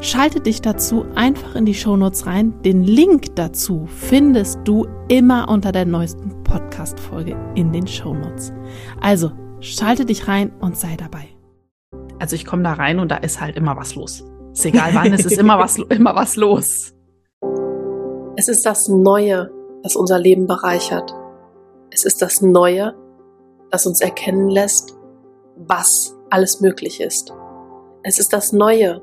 Schalte dich dazu einfach in die Shownotes rein. Den Link dazu findest du immer unter der neuesten Podcast-Folge in den Shownotes. Also schalte dich rein und sei dabei. Also ich komme da rein und da ist halt immer was los. Ist egal wann, es ist immer was, immer was los. Es ist das Neue, das unser Leben bereichert. Es ist das Neue, das uns erkennen lässt, was alles möglich ist. Es ist das Neue,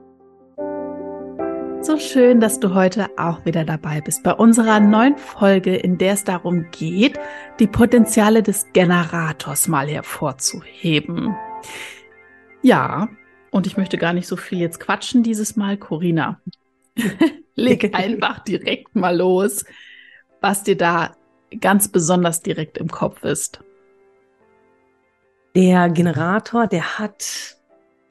So schön, dass du heute auch wieder dabei bist bei unserer neuen Folge, in der es darum geht, die Potenziale des Generators mal hervorzuheben. Ja, und ich möchte gar nicht so viel jetzt quatschen dieses Mal, Corina. Leg einfach direkt mal los, was dir da ganz besonders direkt im Kopf ist. Der Generator, der hat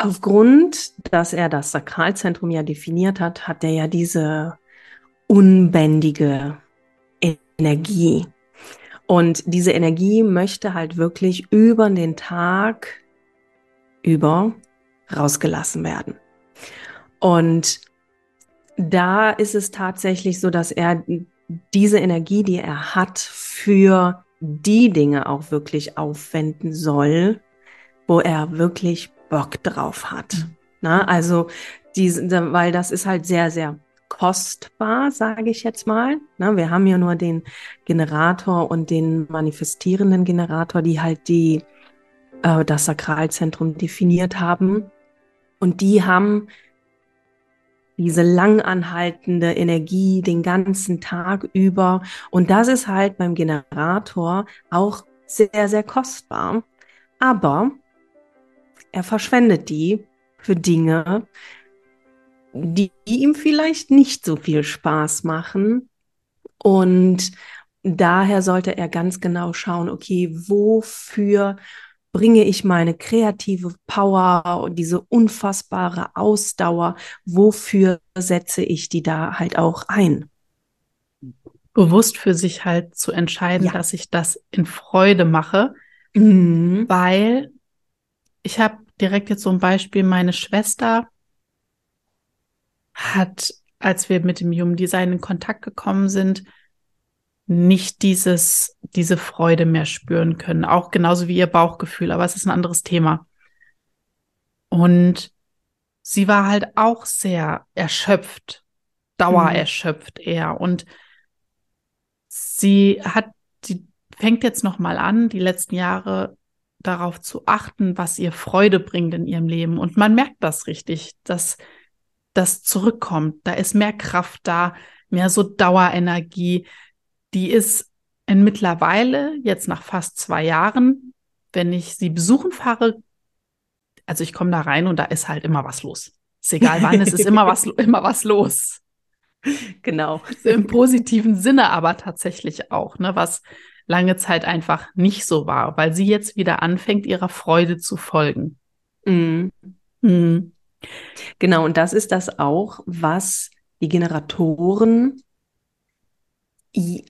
Aufgrund, dass er das Sakralzentrum ja definiert hat, hat er ja diese unbändige Energie. Und diese Energie möchte halt wirklich über den Tag über rausgelassen werden. Und da ist es tatsächlich so, dass er diese Energie, die er hat, für die Dinge auch wirklich aufwenden soll, wo er wirklich Bock drauf hat. Na, also diese, weil das ist halt sehr, sehr kostbar, sage ich jetzt mal. Na, wir haben ja nur den Generator und den manifestierenden Generator, die halt die äh, das Sakralzentrum definiert haben. Und die haben diese langanhaltende Energie den ganzen Tag über. Und das ist halt beim Generator auch sehr, sehr kostbar. Aber er verschwendet die für Dinge, die ihm vielleicht nicht so viel Spaß machen. Und daher sollte er ganz genau schauen, okay, wofür bringe ich meine kreative Power und diese unfassbare Ausdauer, wofür setze ich die da halt auch ein? Bewusst für sich halt zu entscheiden, ja. dass ich das in Freude mache, mhm. weil ich habe direkt jetzt so ein Beispiel. Meine Schwester hat, als wir mit dem Human Design in Kontakt gekommen sind, nicht dieses, diese Freude mehr spüren können. Auch genauso wie ihr Bauchgefühl, aber es ist ein anderes Thema. Und sie war halt auch sehr erschöpft, dauererschöpft eher. Und sie hat, sie fängt jetzt nochmal an, die letzten Jahre darauf zu achten, was ihr Freude bringt in ihrem Leben. Und man merkt das richtig, dass das zurückkommt. Da ist mehr Kraft da, mehr so Dauerenergie. Die ist in mittlerweile, jetzt nach fast zwei Jahren, wenn ich sie besuchen fahre, also ich komme da rein und da ist halt immer was los. Ist egal wann, es ist immer was, immer was los. Genau. Im positiven Sinne aber tatsächlich auch, ne, was, lange Zeit einfach nicht so war, weil sie jetzt wieder anfängt, ihrer Freude zu folgen. Mhm. Mhm. Genau, und das ist das auch, was die Generatoren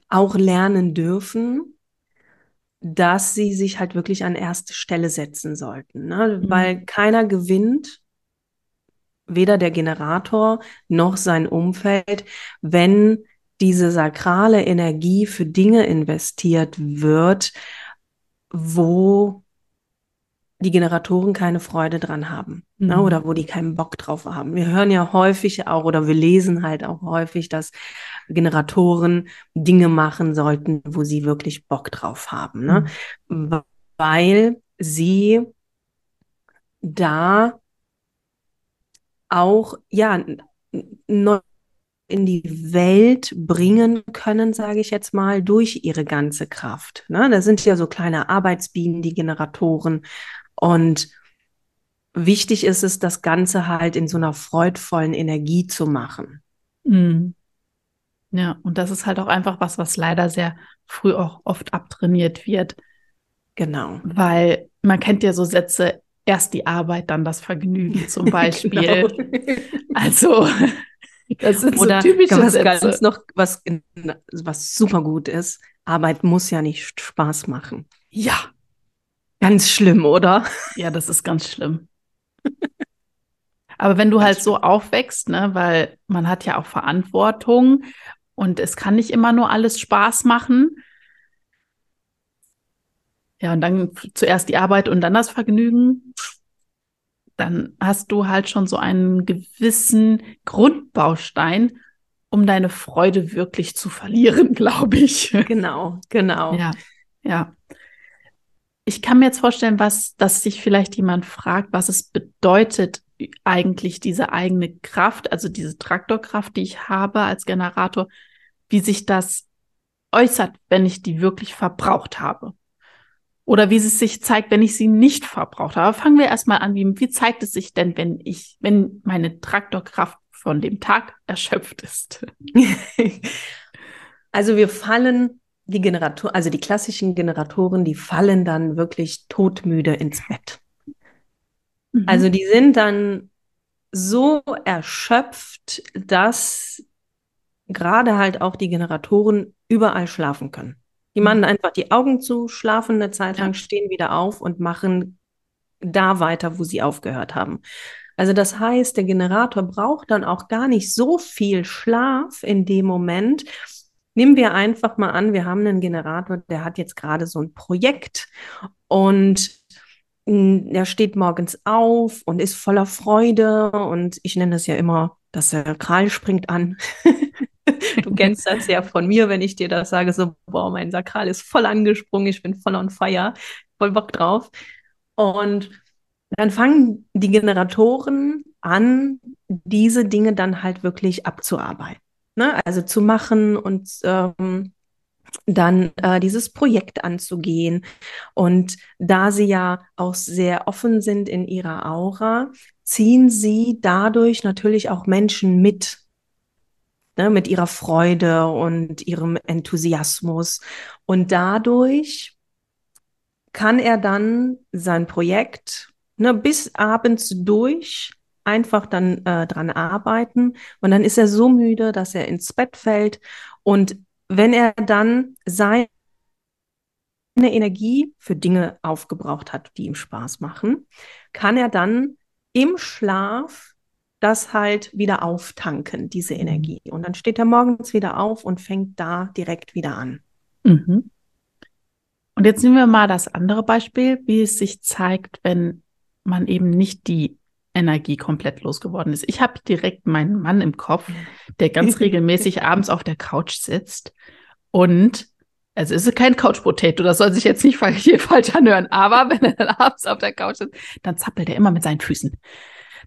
auch lernen dürfen, dass sie sich halt wirklich an erste Stelle setzen sollten. Ne? Mhm. Weil keiner gewinnt, weder der Generator noch sein Umfeld, wenn diese sakrale Energie für Dinge investiert wird, wo die Generatoren keine Freude dran haben ne, mhm. ne, oder wo die keinen Bock drauf haben. Wir hören ja häufig auch oder wir lesen halt auch häufig, dass Generatoren Dinge machen sollten, wo sie wirklich Bock drauf haben. Ne? Mhm. Weil sie da auch ja neu in die Welt bringen können, sage ich jetzt mal, durch ihre ganze Kraft. Ne? Da sind ja so kleine Arbeitsbienen, die Generatoren. Und wichtig ist es, das Ganze halt in so einer freudvollen Energie zu machen. Mhm. Ja, und das ist halt auch einfach was, was leider sehr früh auch oft abtrainiert wird. Genau. Weil man kennt ja so Sätze, erst die Arbeit, dann das Vergnügen zum Beispiel. genau. Also das sind Oder so typische was Sätze. Ganz noch, was, was super gut ist, Arbeit muss ja nicht Spaß machen. Ja. Ganz schlimm, oder? Ja, das ist ganz schlimm. Aber wenn du halt so aufwächst, ne, weil man hat ja auch Verantwortung und es kann nicht immer nur alles Spaß machen. Ja, und dann zuerst die Arbeit und dann das Vergnügen dann hast du halt schon so einen gewissen Grundbaustein, um deine Freude wirklich zu verlieren, glaube ich. Genau, genau. Ja, ja. Ich kann mir jetzt vorstellen, was, dass sich vielleicht jemand fragt, was es bedeutet, eigentlich diese eigene Kraft, also diese Traktorkraft, die ich habe als Generator, wie sich das äußert, wenn ich die wirklich verbraucht habe. Oder wie es sich zeigt, wenn ich sie nicht verbraucht habe. fangen wir erstmal an, wie, wie zeigt es sich denn, wenn ich, wenn meine Traktorkraft von dem Tag erschöpft ist? also wir fallen die Generator, also die klassischen Generatoren, die fallen dann wirklich todmüde ins Bett. Mhm. Also die sind dann so erschöpft, dass gerade halt auch die Generatoren überall schlafen können. Die machen mhm. einfach die Augen zu, schlafen eine Zeit lang, stehen wieder auf und machen da weiter, wo sie aufgehört haben. Also das heißt, der Generator braucht dann auch gar nicht so viel Schlaf in dem Moment. Nehmen wir einfach mal an, wir haben einen Generator, der hat jetzt gerade so ein Projekt und hm, er steht morgens auf und ist voller Freude und ich nenne es ja immer, dass der Kral springt an. Du kennst das ja von mir, wenn ich dir das sage, so, boah, mein Sakral ist voll angesprungen, ich bin voll on fire, voll Bock drauf. Und dann fangen die Generatoren an, diese Dinge dann halt wirklich abzuarbeiten. Ne? Also zu machen und ähm, dann äh, dieses Projekt anzugehen. Und da sie ja auch sehr offen sind in ihrer Aura, ziehen sie dadurch natürlich auch Menschen mit ne, mit ihrer Freude und ihrem Enthusiasmus. Und dadurch kann er dann sein Projekt ne, bis abends durch einfach dann äh, dran arbeiten. Und dann ist er so müde, dass er ins Bett fällt. Und wenn er dann seine Energie für Dinge aufgebraucht hat, die ihm Spaß machen, kann er dann im Schlaf das halt wieder auftanken, diese mhm. Energie. Und dann steht er morgens wieder auf und fängt da direkt wieder an. Mhm. Und jetzt nehmen wir mal das andere Beispiel, wie es sich zeigt, wenn man eben nicht die Energie komplett losgeworden ist. Ich habe direkt meinen Mann im Kopf, der ganz regelmäßig abends auf der Couch sitzt und also ist es kein Couch Potato, das soll sich jetzt nicht hier falsch anhören, aber wenn er dann abends auf der Couch sitzt, dann zappelt er immer mit seinen Füßen.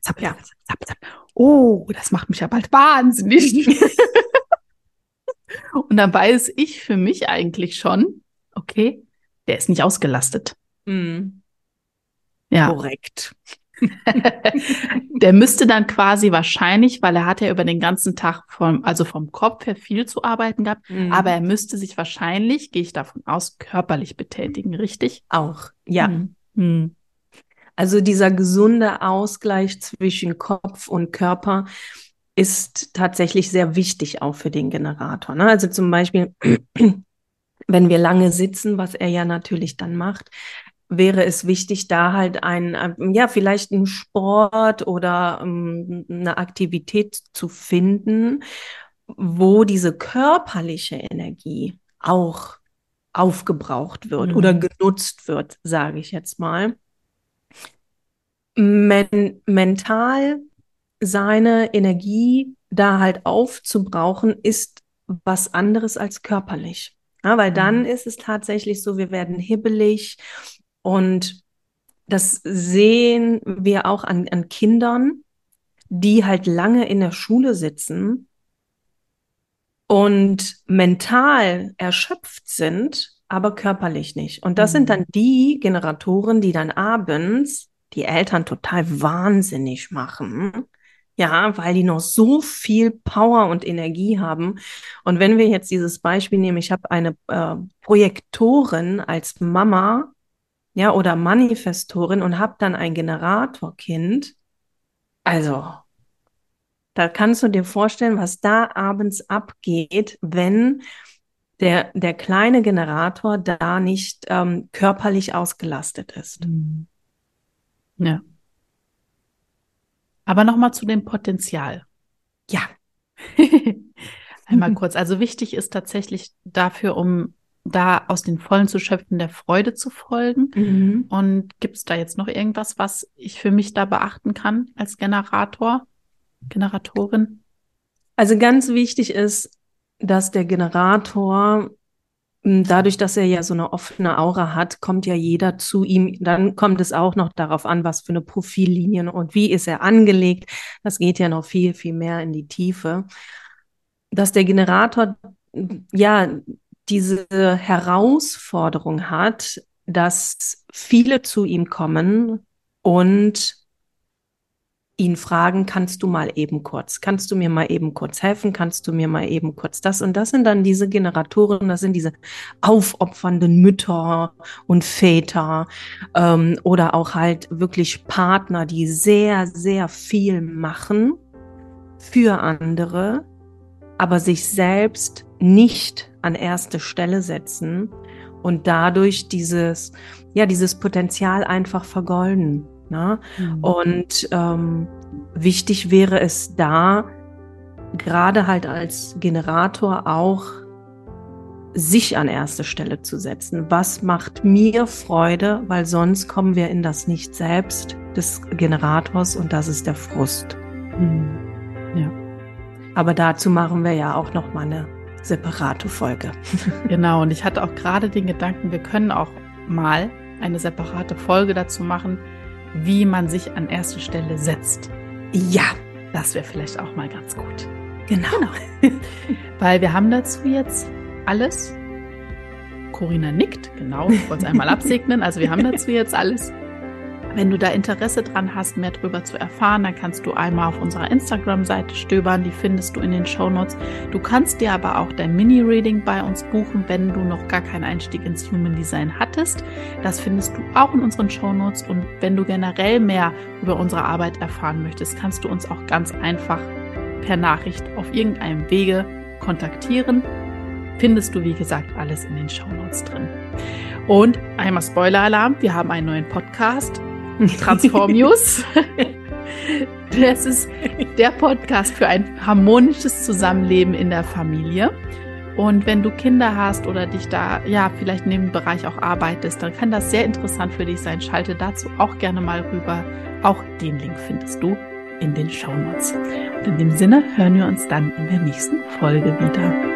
Zapp, ja. zapp, zapp, zapp. Oh, das macht mich ja bald wahnsinnig. Und dann weiß ich für mich eigentlich schon, okay, der ist nicht ausgelastet. Mhm. Ja. Korrekt. der müsste dann quasi wahrscheinlich, weil er hat ja über den ganzen Tag vom, also vom Kopf her viel zu arbeiten gehabt, mhm. aber er müsste sich wahrscheinlich, gehe ich davon aus, körperlich betätigen, richtig? Auch, ja. Mhm. Also dieser gesunde Ausgleich zwischen Kopf und Körper ist tatsächlich sehr wichtig auch für den Generator. Ne? Also zum Beispiel, wenn wir lange sitzen, was er ja natürlich dann macht, wäre es wichtig, da halt ein, ja, vielleicht einen Sport oder um, ähm, eine Aktivität zu finden, wo diese körperliche Energie auch aufgebraucht wird mhm. oder genutzt wird, sage ich jetzt mal men mental seine Energie da halt aufzubrauchen, ist was anderes als körperlich. Ja, weil dann mhm. ist es tatsächlich so, wir werden hibbelig und das sehen wir auch an, an Kindern, die halt lange in der Schule sitzen und mental erschöpft sind, aber körperlich nicht. Und das mhm. sind dann die Generatoren, die dann abends die Eltern total wahnsinnig machen. Ja, weil die noch so viel Power und Energie haben. Und wenn wir jetzt dieses Beispiel nehmen, ich habe eine äh, Projektorin als Mama, ja, oder Manifestorin und habe dann ein Generatorkind. Also, da kannst du dir vorstellen, was da abends abgeht, wenn der, der kleine Generator da nicht ähm, körperlich ausgelastet ist. Mhm. Ja. Aber nochmal zu dem Potenzial. Ja. Einmal kurz. Also wichtig ist tatsächlich dafür, um da aus den Vollen zu schöpfen, der Freude zu folgen. Mhm. Und gibt es da jetzt noch irgendwas, was ich für mich da beachten kann als Generator, Generatorin? Also ganz wichtig ist, dass der Generator dadurch, dass er ja so eine offene Aura hat, kommt ja jeder zu ihm. Dann kommt es auch noch darauf an, was für eine Profillinien und wie ist er angelegt. Das geht ja noch viel, viel mehr in die Tiefe. Dass der Generator ja diese Herausforderung hat, dass viele zu ihm kommen und ihn fragen, kannst du mal eben kurz, kannst du mir mal eben kurz helfen, kannst du mir mal eben kurz das und das sind dann diese Generatoren, das sind diese aufopfernden Mütter und Väter ähm, oder auch halt wirklich Partner, die sehr, sehr viel machen für andere, aber sich selbst nicht an erste Stelle setzen und dadurch dieses, ja, dieses Potenzial einfach vergolden. Ne? Mhm. Und ähm, wichtig wäre es da, gerade halt als Generator auch sich an erste Stelle zu setzen. Was macht mir Freude, weil sonst kommen wir in das Nicht selbst des Generators und das ist der Frust. Mhm. Ja. Aber dazu machen wir ja auch noch mal eine separate Folge. genau, und ich hatte auch gerade den Gedanken, wir können auch mal eine separate Folge dazu machen, wie man sich an erste Stelle setzt. Ja, das wäre vielleicht auch mal ganz gut. Genau. genau. Weil wir haben dazu jetzt alles. Corinna nickt, genau, ich wollte es einmal absegnen. Also wir haben dazu jetzt alles. Wenn du da Interesse dran hast, mehr darüber zu erfahren, dann kannst du einmal auf unserer Instagram-Seite stöbern, die findest du in den Show Notes. Du kannst dir aber auch dein Mini-Reading bei uns buchen, wenn du noch gar keinen Einstieg ins Human Design hattest. Das findest du auch in unseren Show Notes. Und wenn du generell mehr über unsere Arbeit erfahren möchtest, kannst du uns auch ganz einfach per Nachricht auf irgendeinem Wege kontaktieren. Findest du, wie gesagt, alles in den Show Notes drin. Und einmal Spoiler-Alarm, wir haben einen neuen Podcast. Transformius. Das ist der Podcast für ein harmonisches Zusammenleben in der Familie. Und wenn du Kinder hast oder dich da ja vielleicht in dem Bereich auch arbeitest, dann kann das sehr interessant für dich sein. Schalte dazu auch gerne mal rüber. Auch den Link findest du in den Show Notes. Und in dem Sinne hören wir uns dann in der nächsten Folge wieder.